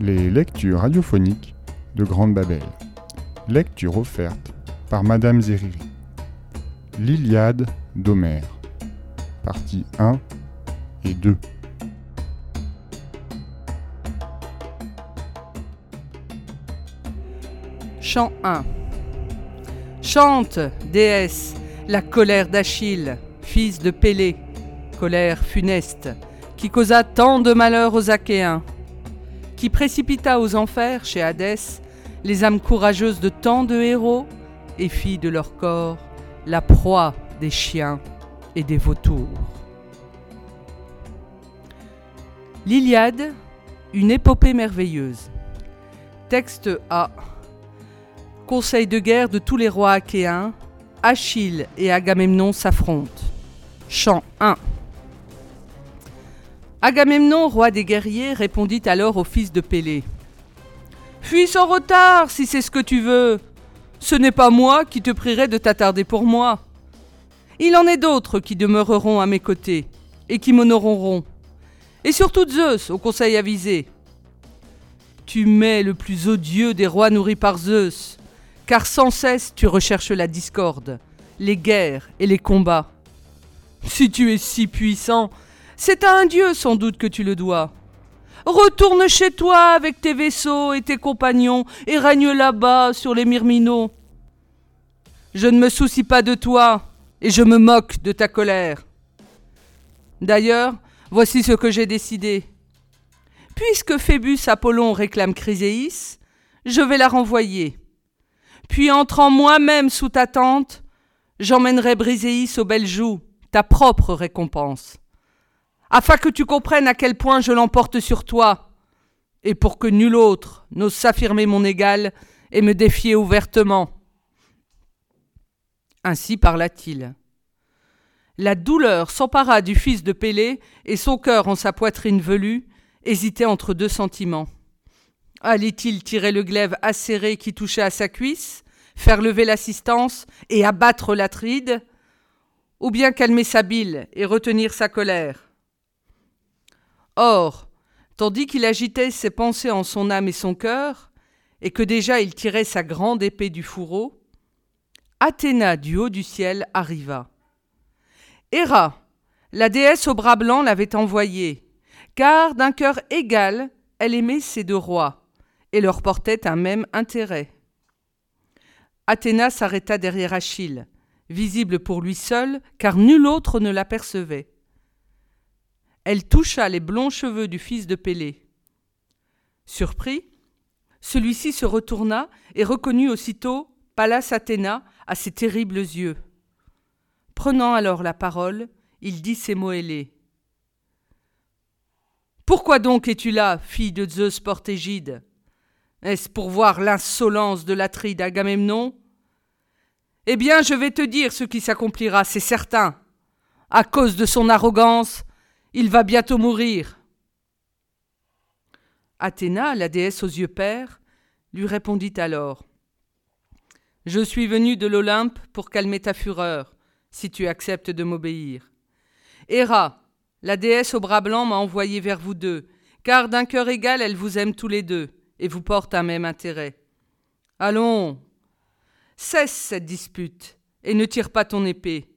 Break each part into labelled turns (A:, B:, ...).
A: Les lectures radiophoniques de Grande Babel. Lecture offerte par Madame Zeriri. L'Iliade d'Homère. Partie 1 et 2.
B: Chant 1 Chante, déesse, la colère d'Achille, fils de Pélée, colère funeste, qui causa tant de malheur aux Achéens, qui précipita aux enfers chez Hadès les âmes courageuses de tant de héros et fit de leur corps la proie des chiens et des vautours. L'Iliade, une épopée merveilleuse. Texte A. Conseil de guerre de tous les rois achéens, Achille et Agamemnon s'affrontent. Chant 1. Agamemnon, roi des guerriers, répondit alors au fils de Pélée. Fuis sans retard, si c'est ce que tu veux. Ce n'est pas moi qui te prierai de t'attarder pour moi. Il en est d'autres qui demeureront à mes côtés, et qui m'honoreront. Et surtout Zeus, au conseil avisé. Tu mets le plus odieux des rois nourris par Zeus, car sans cesse tu recherches la discorde, les guerres et les combats. Si tu es si puissant, c'est à un dieu sans doute que tu le dois. Retourne chez toi avec tes vaisseaux et tes compagnons et règne là-bas sur les Myrminos. Je ne me soucie pas de toi et je me moque de ta colère. D'ailleurs, voici ce que j'ai décidé. Puisque Phébus Apollon réclame Chryséis, je vais la renvoyer. Puis entrant moi-même sous ta tente, j'emmènerai Briséis aux belles joues, ta propre récompense, afin que tu comprennes à quel point je l'emporte sur toi, et pour que nul autre n'ose s'affirmer mon égal et me défier ouvertement. Ainsi parla-t-il. La douleur s'empara du fils de Pélée, et son cœur en sa poitrine velue hésitait entre deux sentiments. Allait-il tirer le glaive acéré qui touchait à sa cuisse, faire lever l'assistance et abattre l'Atride, ou bien calmer sa bile et retenir sa colère? Or, tandis qu'il agitait ses pensées en son âme et son cœur, et que déjà il tirait sa grande épée du fourreau, Athéna du haut du ciel arriva. Héra, la déesse au bras blanc, l'avait envoyée, car d'un cœur égal, elle aimait ses deux rois, et leur portait un même intérêt. Athéna s'arrêta derrière Achille, visible pour lui seul, car nul autre ne l'apercevait. Elle toucha les blonds cheveux du fils de Pélée. Surpris, celui-ci se retourna et reconnut aussitôt Pallas Athéna à ses terribles yeux. Prenant alors la parole, il dit ces mots ailés. Pourquoi donc es-tu là, fille de Zeus portégide? Est-ce pour voir l'insolence de l'Atride Agamemnon Eh bien, je vais te dire ce qui s'accomplira, c'est certain. À cause de son arrogance, il va bientôt mourir. Athéna, la déesse aux yeux pères, lui répondit alors. Je suis venu de l'Olympe pour calmer ta fureur, si tu acceptes de m'obéir. Héra, la déesse au bras blanc, m'a envoyé vers vous deux, car d'un cœur égal elle vous aime tous les deux et vous porte un même intérêt. Allons, cesse cette dispute, et ne tire pas ton épée.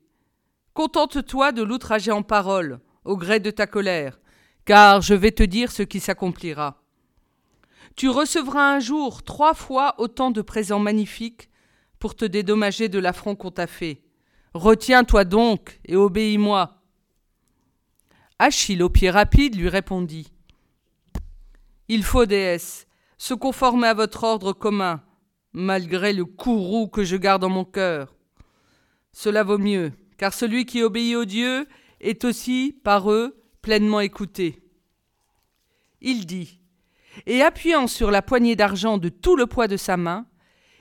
B: Contente-toi de l'outrager en parole, au gré de ta colère, car je vais te dire ce qui s'accomplira. Tu recevras un jour trois fois autant de présents magnifiques pour te dédommager de l'affront qu'on t'a fait. Retiens-toi donc et obéis-moi. Achille, au pied rapide, lui répondit. Il faut, déesse, se conformer à votre ordre commun, malgré le courroux que je garde en mon cœur. Cela vaut mieux, car celui qui obéit aux dieux est aussi, par eux, pleinement écouté. Il dit, et appuyant sur la poignée d'argent de tout le poids de sa main,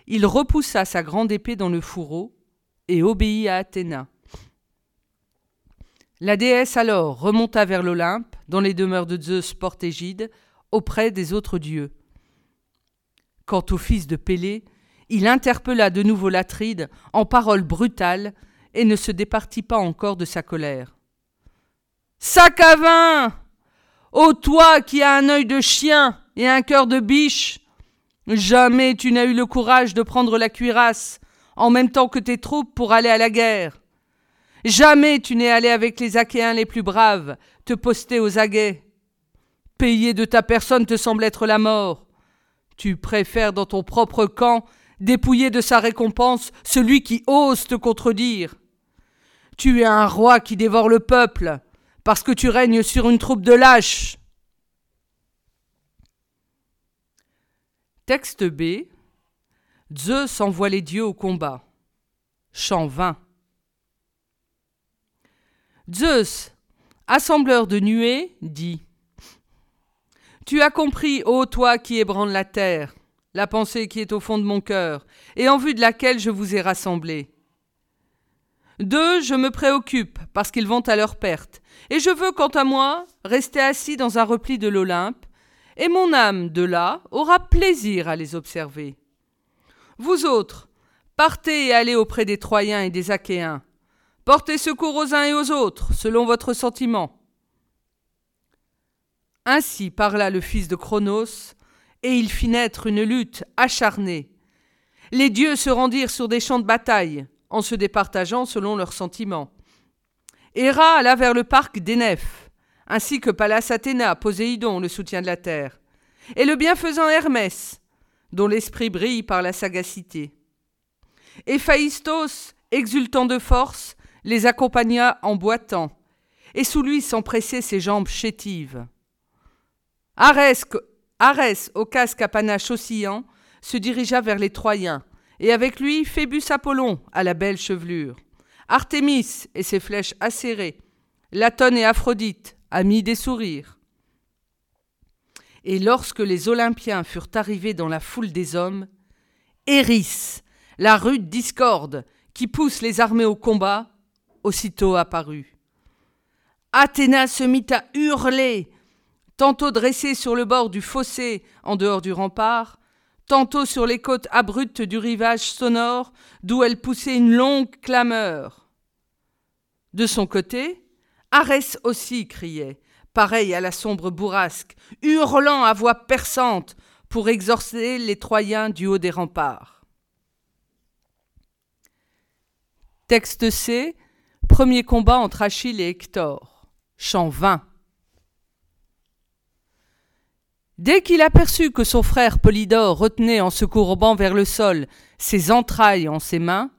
B: il repoussa sa grande épée dans le fourreau et obéit à Athéna. La déesse alors remonta vers l'Olympe, dans les demeures de Zeus portégide, auprès des autres dieux. Quant au fils de Pélée, il interpella de nouveau l'Atride en paroles brutales et ne se départit pas encore de sa colère. Sac à vin Ô toi qui as un œil de chien et un cœur de biche. Jamais tu n'as eu le courage de prendre la cuirasse en même temps que tes troupes pour aller à la guerre. Jamais tu n'es allé avec les Achéens les plus braves te poster aux aguets. Payer de ta personne te semble être la mort. Tu préfères dans ton propre camp dépouiller de sa récompense celui qui ose te contredire. Tu es un roi qui dévore le peuple, parce que tu règnes sur une troupe de lâches. Texte B. Zeus envoie les dieux au combat. Chant 20. Zeus, assembleur de nuées, dit Tu as compris, ô toi qui ébranle la terre, la pensée qui est au fond de mon cœur, et en vue de laquelle je vous ai rassemblés. D'eux, je me préoccupe, parce qu'ils vont à leur perte, et je veux, quant à moi, rester assis dans un repli de l'Olympe, et mon âme, de là, aura plaisir à les observer. Vous autres, partez et allez auprès des Troyens et des Achéens. Portez secours aux uns et aux autres, selon votre sentiment. Ainsi parla le fils de Cronos, et il fit naître une lutte acharnée. Les dieux se rendirent sur des champs de bataille, en se départageant selon leurs sentiments. Héra alla vers le parc d'Éneph, ainsi que Pallas Athéna, Poséidon, le soutien de la terre, et le bienfaisant Hermès, dont l'esprit brille par la sagacité. Héphaïstos, exultant de force, les accompagna en boitant, et sous lui s'empressaient ses jambes chétives. Arès, Arès, au casque à panache oscillant, se dirigea vers les Troyens, et avec lui Phébus Apollon à la belle chevelure, Artémis et ses flèches acérées, Latone et Aphrodite, amis des sourires. Et lorsque les Olympiens furent arrivés dans la foule des hommes, Éris, la rude discorde qui pousse les armées au combat, aussitôt apparut. Athéna se mit à hurler, tantôt dressée sur le bord du fossé en dehors du rempart, tantôt sur les côtes abruptes du rivage sonore, d'où elle poussait une longue clameur. De son côté, Arès aussi criait, pareil à la sombre bourrasque, hurlant à voix perçante pour exorcer les Troyens du haut des remparts. Texte C. Premier combat entre Achille et Hector. Chant 20. Dès qu'il aperçut que son frère Polydore retenait en se courbant vers le sol ses entrailles en ses mains,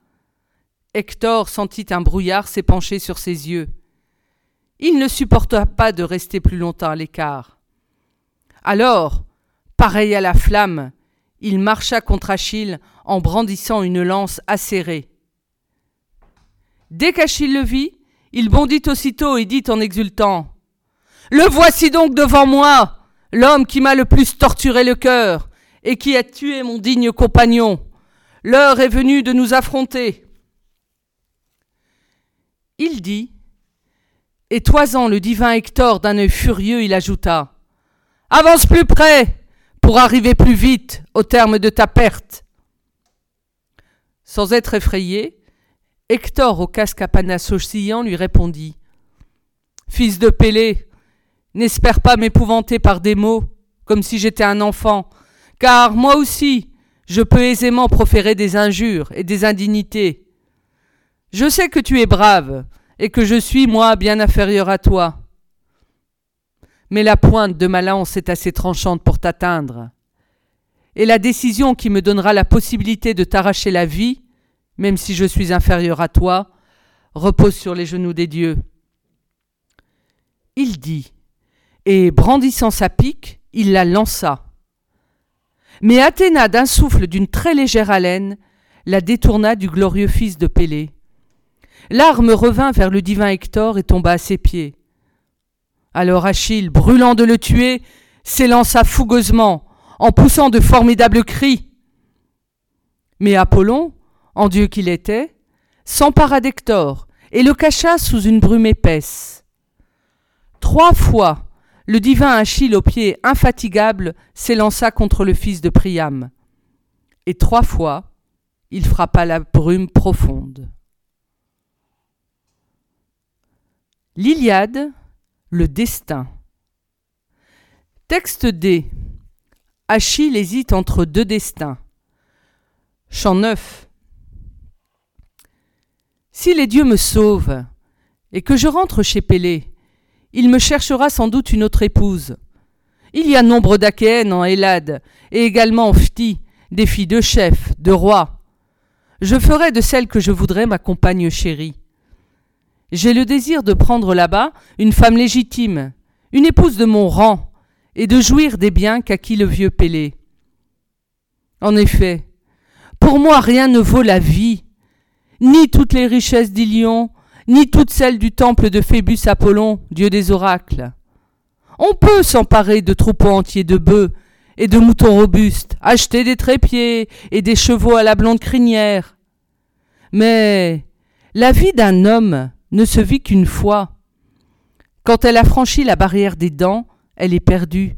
B: Hector sentit un brouillard s'épancher sur ses yeux. Il ne supporta pas de rester plus longtemps à l'écart. Alors, pareil à la flamme, il marcha contre Achille en brandissant une lance acérée. Dès qu'Achille le vit, il bondit aussitôt et dit en exultant Le voici donc devant moi l'homme qui m'a le plus torturé le cœur et qui a tué mon digne compagnon. L'heure est venue de nous affronter. Il dit, et toisant le divin Hector d'un œil furieux, il ajouta Avance plus près pour arriver plus vite au terme de ta perte. Sans être effrayé, Hector au casque à panache oscillant lui répondit Fils de Pélée, N'espère pas m'épouvanter par des mots, comme si j'étais un enfant, car moi aussi, je peux aisément proférer des injures et des indignités. Je sais que tu es brave, et que je suis, moi, bien inférieur à toi. Mais la pointe de ma lance est assez tranchante pour t'atteindre. Et la décision qui me donnera la possibilité de t'arracher la vie, même si je suis inférieur à toi, repose sur les genoux des dieux. Il dit et brandissant sa pique, il la lança. Mais Athéna, d'un souffle d'une très légère haleine, la détourna du glorieux fils de Pélée. L'arme revint vers le divin Hector et tomba à ses pieds. Alors Achille, brûlant de le tuer, s'élança fougueusement, en poussant de formidables cris. Mais Apollon, en dieu qu'il était, s'empara d'Hector et le cacha sous une brume épaisse. Trois fois, le divin Achille au pied infatigable s'élança contre le fils de Priam. Et trois fois, il frappa la brume profonde. L'Iliade, le destin. Texte D. Achille hésite entre deux destins. Chant 9. Si les dieux me sauvent et que je rentre chez Pélée, il me cherchera sans doute une autre épouse. Il y a nombre d'Achéennes en Hélade et également en Phti, des filles de chefs, de rois. Je ferai de celle que je voudrais ma compagne chérie. J'ai le désir de prendre là-bas une femme légitime, une épouse de mon rang, et de jouir des biens qu'acquit le vieux Pélée. En effet, pour moi rien ne vaut la vie, ni toutes les richesses d'Ilion, ni toutes celles du temple de Phébus Apollon, dieu des oracles. On peut s'emparer de troupeaux entiers de bœufs et de moutons robustes, acheter des trépieds et des chevaux à la blonde crinière. Mais la vie d'un homme ne se vit qu'une fois. Quand elle a franchi la barrière des dents, elle est perdue.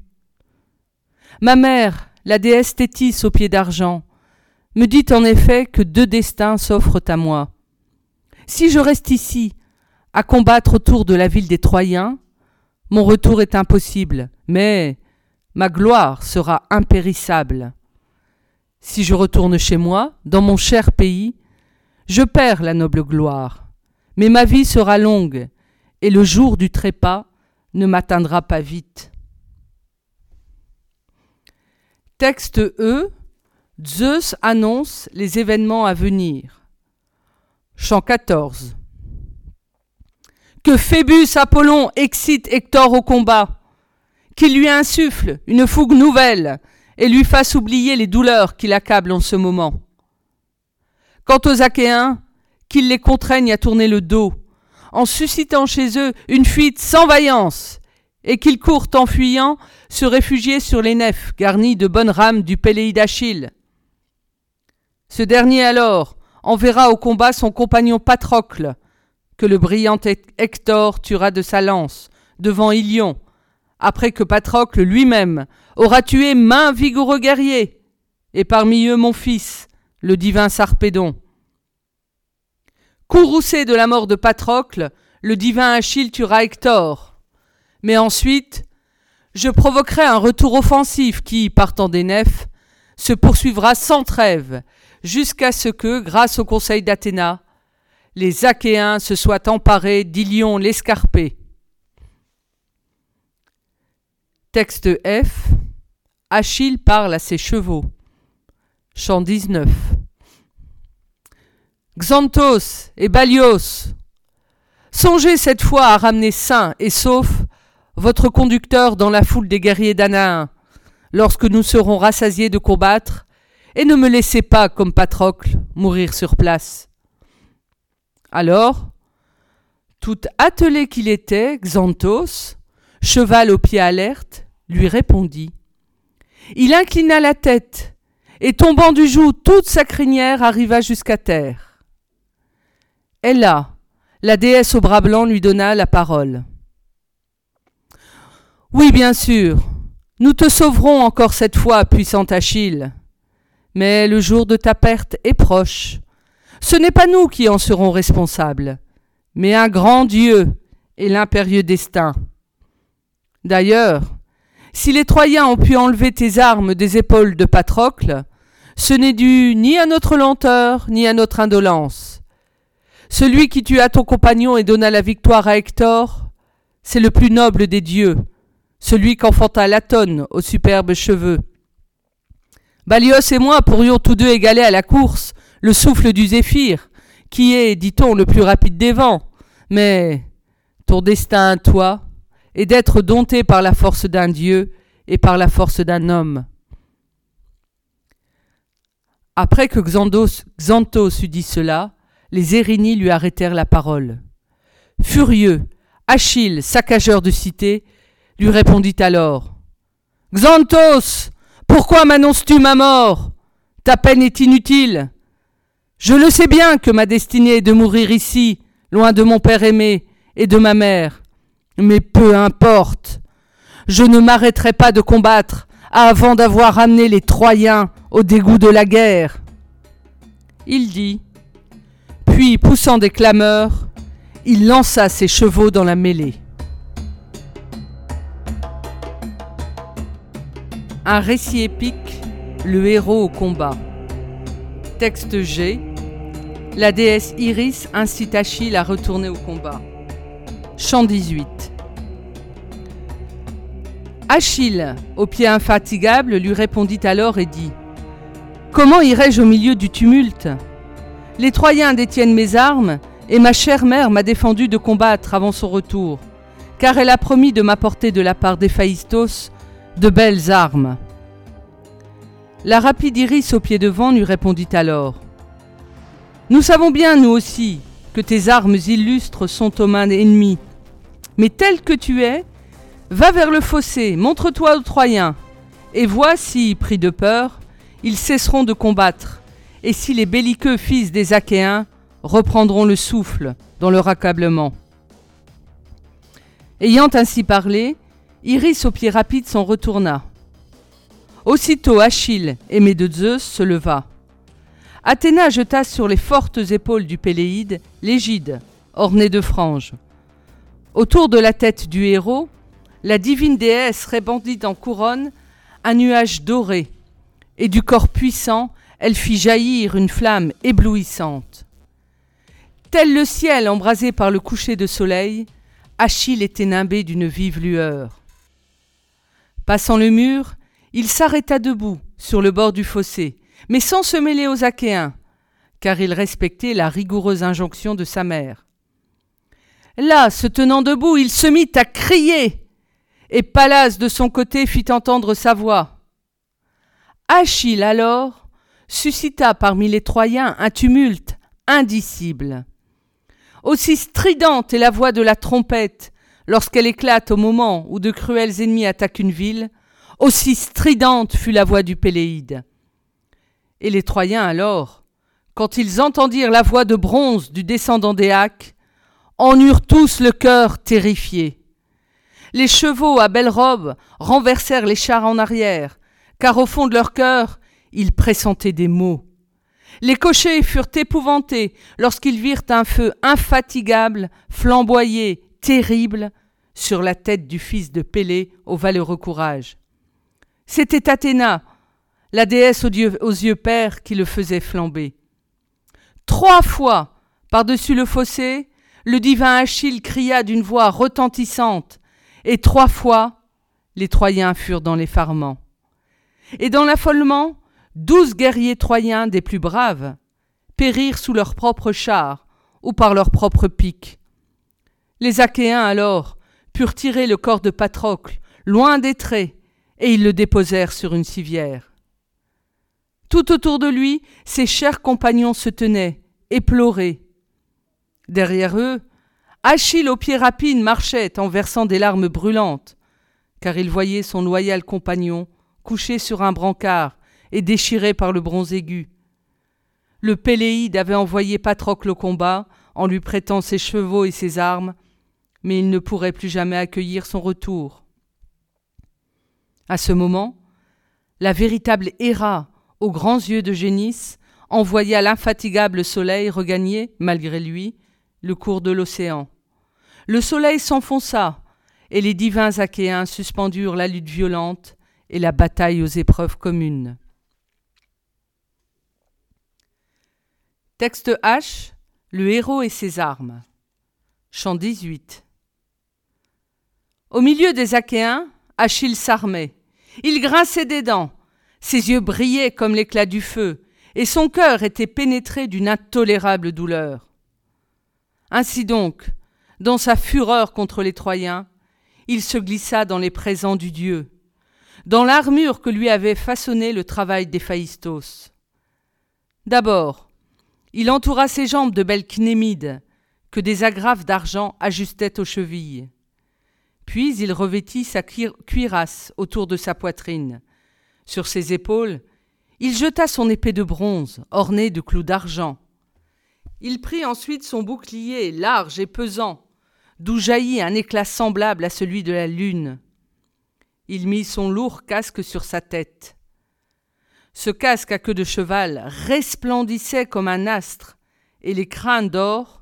B: Ma mère, la déesse Thétis aux pieds d'argent, me dit en effet que deux destins s'offrent à moi. Si je reste ici, à combattre autour de la ville des Troyens, mon retour est impossible, mais ma gloire sera impérissable. Si je retourne chez moi, dans mon cher pays, je perds la noble gloire, mais ma vie sera longue, et le jour du trépas ne m'atteindra pas vite. Texte E. Zeus annonce les événements à venir. Chant 14. Que Phébus Apollon excite Hector au combat, qu'il lui insuffle une fougue nouvelle et lui fasse oublier les douleurs qui l'accablent en ce moment. Quant aux Achéens, qu'il les contraigne à tourner le dos, en suscitant chez eux une fuite sans vaillance, et qu'ils courent en fuyant se réfugier sur les nefs garnies de bonnes rames du Péléi d'Achille. Ce dernier alors enverra au combat son compagnon Patrocle, que le brillant Hector tuera de sa lance, devant Ilion, après que Patrocle lui-même aura tué maint vigoureux guerriers, et parmi eux mon fils, le divin Sarpédon. Courroucé de la mort de Patrocle, le divin Achille tuera Hector. Mais ensuite, je provoquerai un retour offensif qui, partant des nefs, se poursuivra sans trêve, jusqu'à ce que, grâce au conseil d'Athéna, les Achéens se soient emparés d'Ilion l'escarpé. Texte F. Achille parle à ses chevaux. Chant 19. Xanthos et Balios, songez cette fois à ramener sain et sauf votre conducteur dans la foule des guerriers d'Anaïn, lorsque nous serons rassasiés de combattre, et ne me laissez pas, comme Patrocle, mourir sur place. Alors, tout attelé qu'il était, Xanthos, cheval aux pieds alertes, lui répondit. Il inclina la tête, et tombant du joug, toute sa crinière arriva jusqu'à terre. Ella, la déesse au bras blanc, lui donna la parole. Oui, bien sûr, nous te sauverons encore cette fois, puissant Achille. Mais le jour de ta perte est proche. Ce n'est pas nous qui en serons responsables, mais un grand Dieu et l'impérieux destin. D'ailleurs, si les Troyens ont pu enlever tes armes des épaules de Patrocle, ce n'est dû ni à notre lenteur, ni à notre indolence. Celui qui tua ton compagnon et donna la victoire à Hector, c'est le plus noble des dieux, celui qu'enfanta Latone aux superbes cheveux. Balios et moi pourrions tous deux égaler à la course le souffle du zéphyr, qui est, dit-on, le plus rapide des vents. Mais ton destin, toi, est d'être dompté par la force d'un dieu et par la force d'un homme. Après que Xanthos, eut dit cela, les Érini lui arrêtèrent la parole. Furieux, Achille, saccageur de cité, lui répondit alors Xanthos, pourquoi m'annonces-tu ma mort? Ta peine est inutile. Je le sais bien que ma destinée est de mourir ici, loin de mon père aimé et de ma mère. Mais peu importe. Je ne m'arrêterai pas de combattre avant d'avoir amené les Troyens au dégoût de la guerre. Il dit puis, poussant des clameurs, il lança ses chevaux dans la mêlée. Un récit épique, le héros au combat. Texte G. La déesse Iris incite Achille à retourner au combat. Chant 18. Achille, au pied infatigable, lui répondit alors et dit Comment irai-je au milieu du tumulte? Les Troyens détiennent mes armes, et ma chère mère m'a défendu de combattre avant son retour, car elle a promis de m'apporter de la part d'Héphaïstos de belles armes. La rapide Iris au pied devant lui répondit alors Nous savons bien, nous aussi, que tes armes illustres sont aux mains ennemies. Mais tel que tu es, va vers le fossé, montre-toi aux Troyens, et vois si, pris de peur, ils cesseront de combattre, et si les belliqueux fils des Achéens reprendront le souffle dans leur accablement. Ayant ainsi parlé, Iris au pied rapide s'en retourna. Aussitôt Achille, aimé de Zeus, se leva. Athéna jeta sur les fortes épaules du Péléide l'égide, ornée de franges. Autour de la tête du héros, la divine déesse répandit en couronne un nuage doré, et du corps puissant, elle fit jaillir une flamme éblouissante. Tel le ciel embrasé par le coucher de soleil, Achille était nimbé d'une vive lueur. Passant le mur, il s'arrêta debout sur le bord du fossé, mais sans se mêler aux Achéens, car il respectait la rigoureuse injonction de sa mère. Là, se tenant debout, il se mit à crier, et Pallas de son côté fit entendre sa voix. Achille alors suscita parmi les Troyens un tumulte indicible. Aussi stridente est la voix de la trompette lorsqu'elle éclate au moment où de cruels ennemis attaquent une ville, aussi stridente fut la voix du Péléide. Et les Troyens alors, quand ils entendirent la voix de bronze du descendant d'Éac, en eurent tous le cœur terrifié. Les chevaux à belles robes renversèrent les chars en arrière, car au fond de leur cœur, ils pressentaient des maux. Les cochers furent épouvantés lorsqu'ils virent un feu infatigable, flamboyer, terrible, sur la tête du fils de Pélée au valeureux courage. C'était Athéna, la déesse aux yeux, pères, qui le faisait flamber. Trois fois, par-dessus le fossé, le divin Achille cria d'une voix retentissante, et trois fois, les Troyens furent dans l'effarement. Et dans l'affolement, douze guerriers troyens des plus braves périrent sous leurs propres chars ou par leurs propres piques. Les Achéens alors purent tirer le corps de Patrocle loin des traits et ils le déposèrent sur une civière. Tout autour de lui, ses chers compagnons se tenaient, éploraient. Derrière eux, Achille aux pieds rapides marchait en versant des larmes brûlantes, car il voyait son loyal compagnon couché sur un brancard et déchiré par le bronze aigu. Le Péléide avait envoyé Patrocle au combat en lui prêtant ses chevaux et ses armes, mais il ne pourrait plus jamais accueillir son retour. À ce moment, la véritable Héra, aux grands yeux de Génis, envoya l'infatigable soleil regagner, malgré lui, le cours de l'océan. Le soleil s'enfonça, et les divins Achéens suspendurent la lutte violente et la bataille aux épreuves communes. Texte H Le héros et ses armes. Chant 18. Au milieu des Achéens, Achille s'armait. Il grinçait des dents, ses yeux brillaient comme l'éclat du feu, et son cœur était pénétré d'une intolérable douleur. Ainsi donc, dans sa fureur contre les Troyens, il se glissa dans les présents du Dieu, dans l'armure que lui avait façonnée le travail d'Héphaïstos. D'abord, il entoura ses jambes de belles knémides, que des agrafes d'argent ajustaient aux chevilles. Puis il revêtit sa cuirasse autour de sa poitrine. Sur ses épaules, il jeta son épée de bronze, ornée de clous d'argent. Il prit ensuite son bouclier large et pesant, d'où jaillit un éclat semblable à celui de la lune. Il mit son lourd casque sur sa tête. Ce casque à queue de cheval resplendissait comme un astre, et les crânes d'or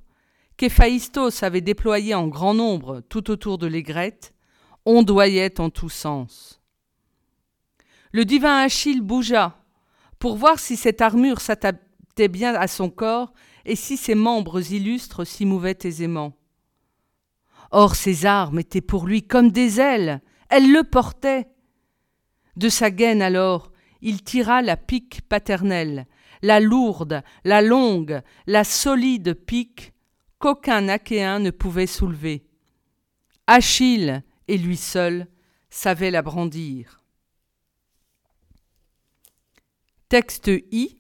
B: qu'Héphaïstos avait déployé en grand nombre tout autour de l'aigrette, ondoyaient en tous sens. le divin Achille bougea pour voir si cette armure s'adaptait bien à son corps et si ses membres illustres s'y mouvaient aisément. Or ses armes étaient pour lui comme des ailes, elles le portaient. De sa gaine alors, il tira la pique paternelle, la lourde, la longue, la solide pique qu'aucun Achéen ne pouvait soulever. Achille, et lui seul, savait la brandir. Texte I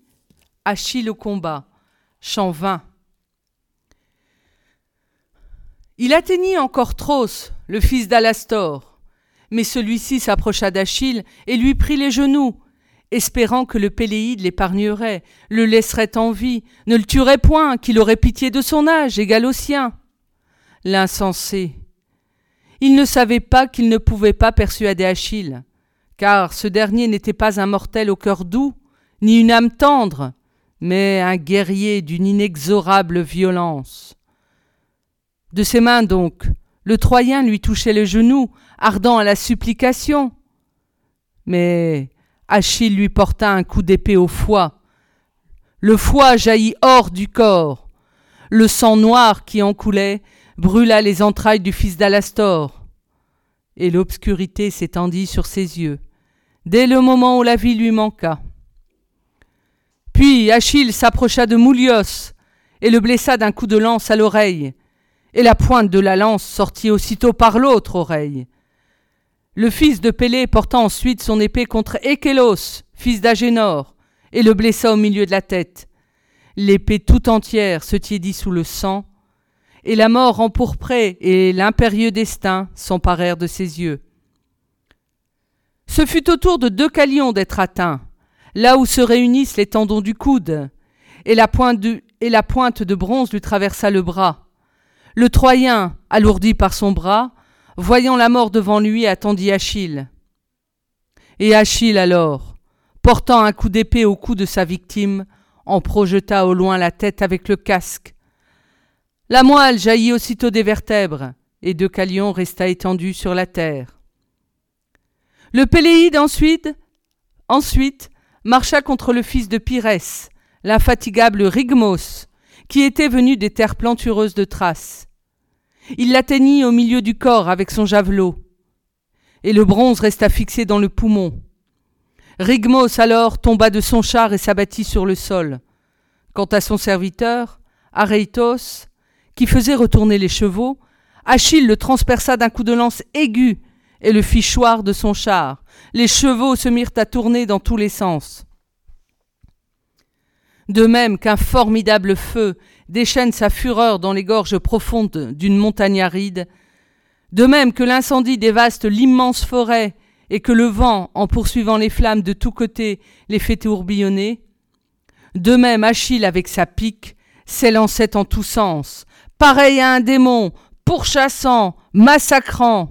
B: Achille au combat, chant 20. Il atteignit encore Tros, le fils d'Alastor, mais celui-ci s'approcha d'Achille et lui prit les genoux, espérant que le Péléide l'épargnerait, le laisserait en vie, ne le tuerait point, qu'il aurait pitié de son âge, égal au sien. L'insensé. Il ne savait pas qu'il ne pouvait pas persuader Achille, car ce dernier n'était pas un mortel au cœur doux, ni une âme tendre, mais un guerrier d'une inexorable violence. De ses mains donc, le Troyen lui touchait le genou, ardent à la supplication. Mais Achille lui porta un coup d'épée au foie. Le foie jaillit hors du corps. Le sang noir qui en coulait brûla les entrailles du fils d'Alastor. Et l'obscurité s'étendit sur ses yeux, dès le moment où la vie lui manqua. Puis Achille s'approcha de Moulios et le blessa d'un coup de lance à l'oreille, et la pointe de la lance sortit aussitôt par l'autre oreille. Le fils de Pélée porta ensuite son épée contre Échélos, fils d'Agénor, et le blessa au milieu de la tête. L'épée tout entière se tiédit sous le sang, et la mort empourprée et l'impérieux destin s'emparèrent de ses yeux. Ce fut au tour de Deucalion d'être atteint, là où se réunissent les tendons du coude, et la pointe de bronze lui traversa le bras. Le Troyen, alourdi par son bras, voyant la mort devant lui, attendit Achille. Et Achille alors, portant un coup d'épée au cou de sa victime, en projeta au loin la tête avec le casque. La moelle jaillit aussitôt des vertèbres, et Deucalion resta étendu sur la terre. Le Péléide ensuite, ensuite marcha contre le fils de Pyrès, l'infatigable Rigmos, qui était venu des terres plantureuses de Thrace. Il l'atteignit au milieu du corps avec son javelot, et le bronze resta fixé dans le poumon. Rigmos alors tomba de son char et s'abattit sur le sol. Quant à son serviteur, Areitos, qui faisait retourner les chevaux, Achille le transperça d'un coup de lance aigu et le fit choir de son char. Les chevaux se mirent à tourner dans tous les sens. De même qu'un formidable feu déchaîne sa fureur dans les gorges profondes d'une montagne aride, de même que l'incendie dévaste l'immense forêt et que le vent, en poursuivant les flammes de tous côtés, les fait tourbillonner, de même Achille avec sa pique s'élançait en tous sens, pareil à un démon, pourchassant, massacrant.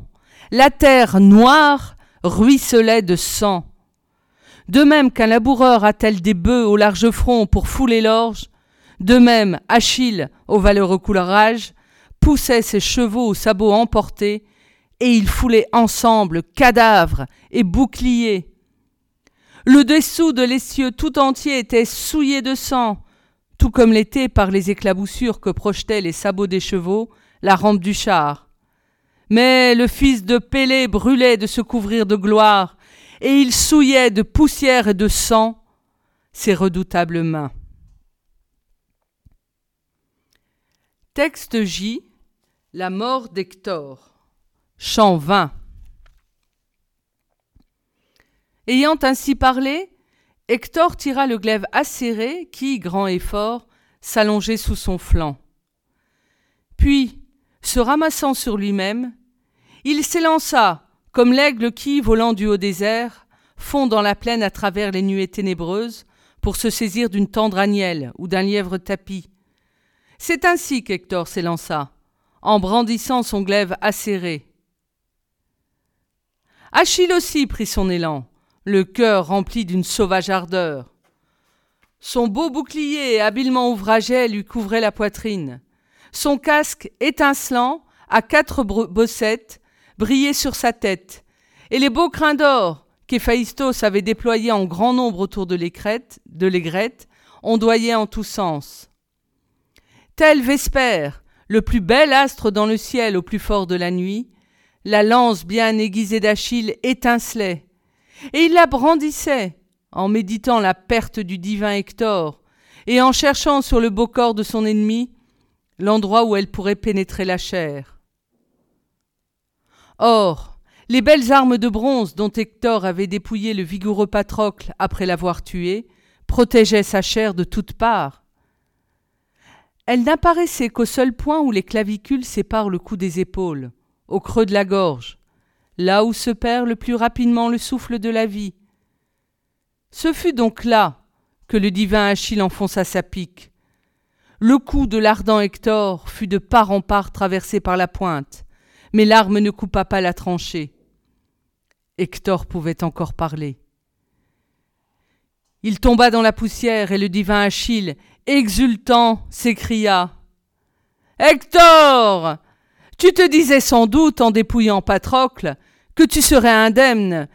B: La terre noire ruisselait de sang. De même qu'un laboureur attelle des bœufs au large front pour fouler l'orge, de même, Achille, au valeureux coulrage, poussait ses chevaux aux sabots emportés, et ils foulaient ensemble cadavres et boucliers. Le dessous de l'essieu tout entier était souillé de sang, tout comme l'était par les éclaboussures que projetaient les sabots des chevaux la rampe du char. Mais le fils de Pélée brûlait de se couvrir de gloire, et il souillait de poussière et de sang ses redoutables mains. Texte J La mort d'Hector. Chant 20. Ayant ainsi parlé, Hector tira le glaive acéré qui, grand et fort, s'allongeait sous son flanc. Puis, se ramassant sur lui-même, il s'élança, comme l'aigle qui, volant du haut désert, fond dans la plaine à travers les nuées ténébreuses, pour se saisir d'une tendre agnelle ou d'un lièvre tapis, c'est ainsi qu'Hector s'élança, en brandissant son glaive acéré. Achille aussi prit son élan, le cœur rempli d'une sauvage ardeur. Son beau bouclier habilement ouvragé lui couvrait la poitrine. Son casque étincelant, à quatre bossettes, brillait sur sa tête, et les beaux crins d'or, qu'Héphaïstos avait déployé en grand nombre autour de l'aigrette, ondoyait en tous sens. Tel Vespère, le plus bel astre dans le ciel au plus fort de la nuit, la lance bien aiguisée d'Achille étincelait, et il la brandissait, en méditant la perte du divin Hector, et en cherchant sur le beau corps de son ennemi l'endroit où elle pourrait pénétrer la chair. Or, les belles armes de bronze dont Hector avait dépouillé le vigoureux Patrocle après l'avoir tué protégeaient sa chair de toutes parts. Elle n'apparaissait qu'au seul point où les clavicules séparent le cou des épaules, au creux de la gorge, là où se perd le plus rapidement le souffle de la vie. Ce fut donc là que le divin Achille enfonça sa pique. Le cou de l'ardent Hector fut de part en part traversé par la pointe, mais l'arme ne coupa pas la tranchée. Hector pouvait encore parler. Il tomba dans la poussière et le divin Achille, exultant, s'écria Hector Tu te disais sans doute en dépouillant Patrocle que tu serais indemne,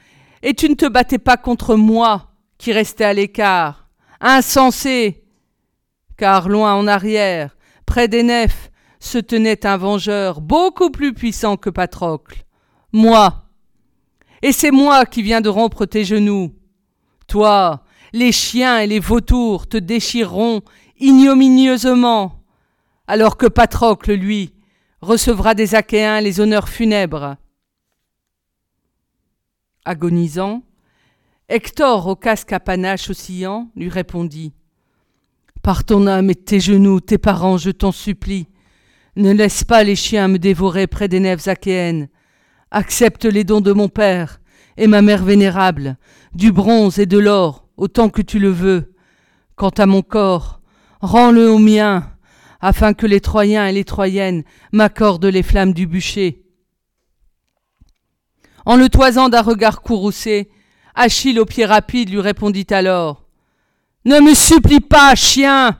B: et tu ne te battais pas contre moi, qui restais à l'écart. Insensé Car loin en arrière, près des nefs, se tenait un vengeur beaucoup plus puissant que Patrocle. Moi, et c'est moi qui viens de rompre tes genoux. Toi, les chiens et les vautours te déchireront ignominieusement, alors que Patrocle, lui, recevra des Achéens les honneurs funèbres. Agonisant, Hector, au casque à panache oscillant, lui répondit Par ton âme et tes genoux, tes parents, je t'en supplie, ne laisse pas les chiens me dévorer près des nefs achéennes. Accepte les dons de mon père et ma mère vénérable, du bronze et de l'or, autant que tu le veux. Quant à mon corps, rends-le au mien, afin que les Troyens et les Troyennes m'accordent les flammes du bûcher. En le toisant d'un regard courroucé, Achille au pied rapide lui répondit alors Ne me supplie pas, chien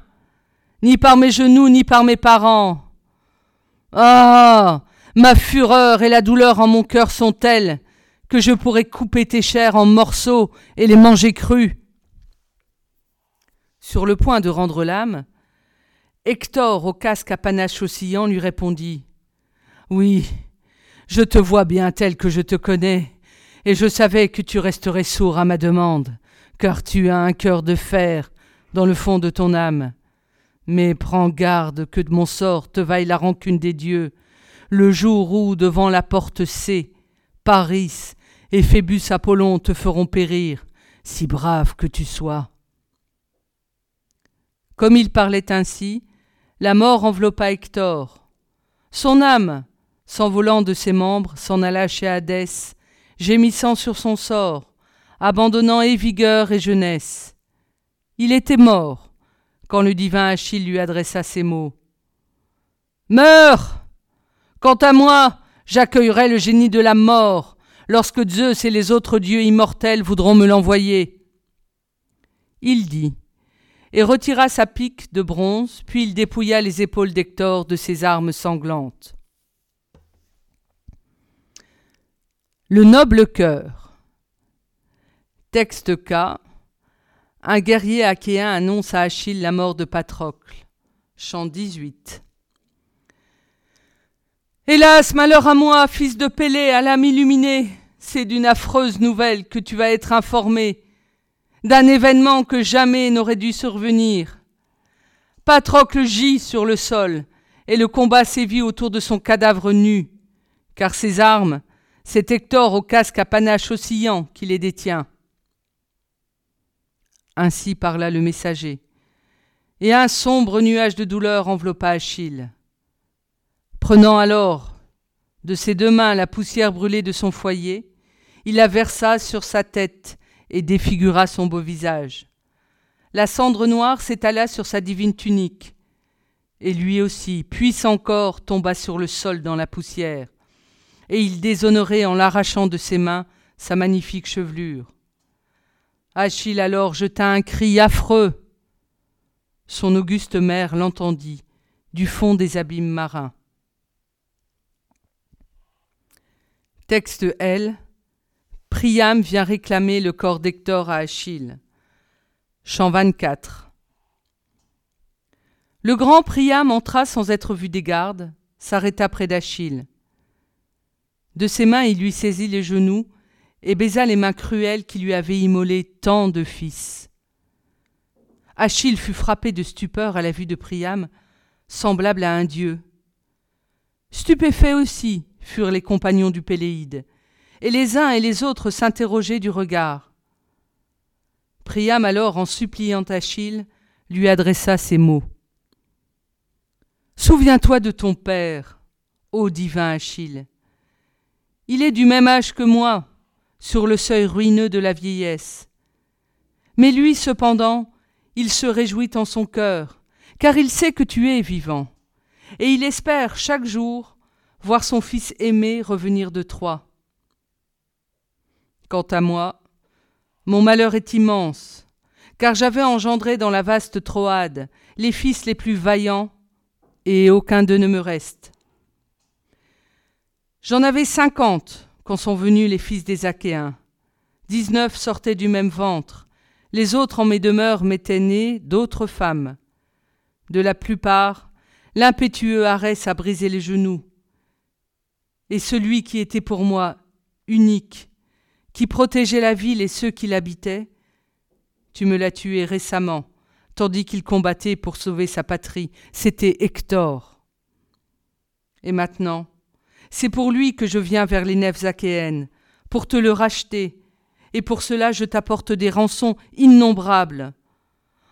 B: Ni par mes genoux, ni par mes parents. Ah Ma fureur et la douleur en mon cœur sont telles que je pourrais couper tes chairs en morceaux et les manger crus. Sur le point de rendre l'âme, Hector, au casque à panache oscillant, lui répondit Oui, je te vois bien tel que je te connais, et je savais que tu resterais sourd à ma demande, car tu as un cœur de fer dans le fond de ton âme. Mais prends garde que de mon sort te vaille la rancune des dieux, le jour où, devant la porte C, Paris et Phébus Apollon te feront périr, si brave que tu sois. Comme il parlait ainsi, la mort enveloppa Hector. Son âme, s'envolant de ses membres, s'en alla chez Hadès, gémissant sur son sort, abandonnant et vigueur et jeunesse. Il était mort quand le divin Achille lui adressa ces mots. Meurs Quant à moi, j'accueillerai le génie de la mort lorsque Zeus et les autres dieux immortels voudront me l'envoyer. Il dit, et retira sa pique de bronze, puis il dépouilla les épaules d'Hector de ses armes sanglantes. Le noble cœur. Texte K. Un guerrier achéen annonce à Achille la mort de Patrocle. Chant 18. Hélas, malheur à moi, fils de Pélée, à l'âme illuminée, c'est d'une affreuse nouvelle que tu vas être informé, d'un événement que jamais n'aurait dû survenir. Patrocle gît sur le sol, et le combat sévit autour de son cadavre nu, car ses armes, c'est Hector au casque à panache oscillant qui les détient. Ainsi parla le messager, et un sombre nuage de douleur enveloppa Achille. Prenant alors de ses deux mains la poussière brûlée de son foyer, il la versa sur sa tête et défigura son beau visage. La cendre noire s'étala sur sa divine tunique, et lui aussi, puissant corps, tomba sur le sol dans la poussière, et il déshonorait en l'arrachant de ses mains sa magnifique chevelure. Achille alors jeta un cri affreux. Son auguste mère l'entendit du fond des abîmes marins. Texte L. Priam vient réclamer le corps d'Hector à Achille. Chant 24. Le grand Priam entra sans être vu des gardes, s'arrêta près d'Achille. De ses mains il lui saisit les genoux et baisa les mains cruelles qui lui avaient immolé tant de fils. Achille fut frappé de stupeur à la vue de Priam, semblable à un dieu. Stupéfaits aussi furent les compagnons du Péléide, et les uns et les autres s'interrogeaient du regard. Priam alors, en suppliant Achille, lui adressa ces mots. Souviens-toi de ton père, ô divin Achille. Il est du même âge que moi, sur le seuil ruineux de la vieillesse. Mais lui, cependant, il se réjouit en son cœur, car il sait que tu es vivant, et il espère chaque jour voir son fils aimé revenir de Troie. Quant à moi, mon malheur est immense, car j'avais engendré dans la vaste Troade les fils les plus vaillants, et aucun d'eux ne me reste. J'en avais cinquante quand sont venus les fils des Achéens. Dix-neuf sortaient du même ventre, les autres en mes demeures m'étaient nés d'autres femmes. De la plupart, l'impétueux Arès a brisé les genoux. Et celui qui était pour moi unique, qui protégeait la ville et ceux qui l'habitaient, tu me l'as tué récemment, tandis qu'il combattait pour sauver sa patrie. C'était Hector. Et maintenant, c'est pour lui que je viens vers les nefs achéennes, pour te le racheter, et pour cela je t'apporte des rançons innombrables.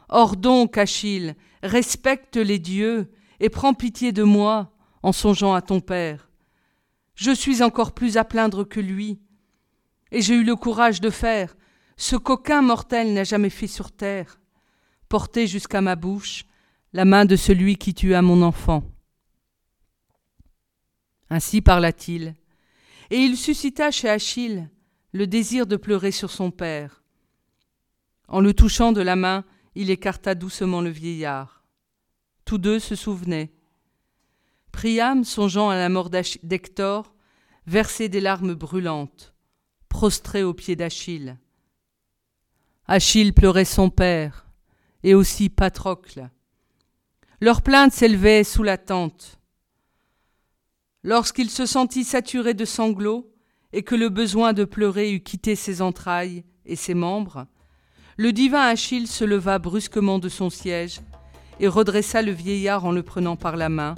B: Or donc, Achille, respecte les dieux et prends pitié de moi en songeant à ton père. Je suis encore plus à plaindre que lui, et j'ai eu le courage de faire ce qu'aucun mortel n'a jamais fait sur terre, porter jusqu'à ma bouche la main de celui qui tua mon enfant. Ainsi parla-t-il, et il suscita chez Achille le désir de pleurer sur son père. En le touchant de la main, il écarta doucement le vieillard. Tous deux se souvenaient. Priam, songeant à la mort d'Hector, versait des larmes brûlantes, prostré aux pieds d'Achille. Achille pleurait son père, et aussi Patrocle. Leurs plaintes s'élevaient sous la tente. Lorsqu'il se sentit saturé de sanglots et que le besoin de pleurer eut quitté ses entrailles et ses membres, le divin Achille se leva brusquement de son siège et redressa le vieillard en le prenant par la main,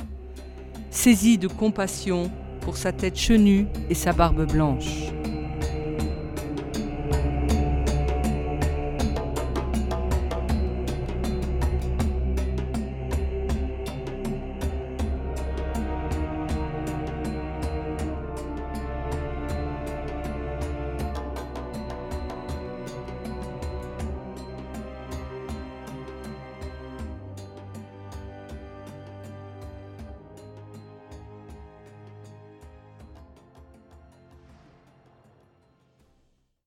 B: saisi de compassion pour sa tête chenue et sa barbe blanche.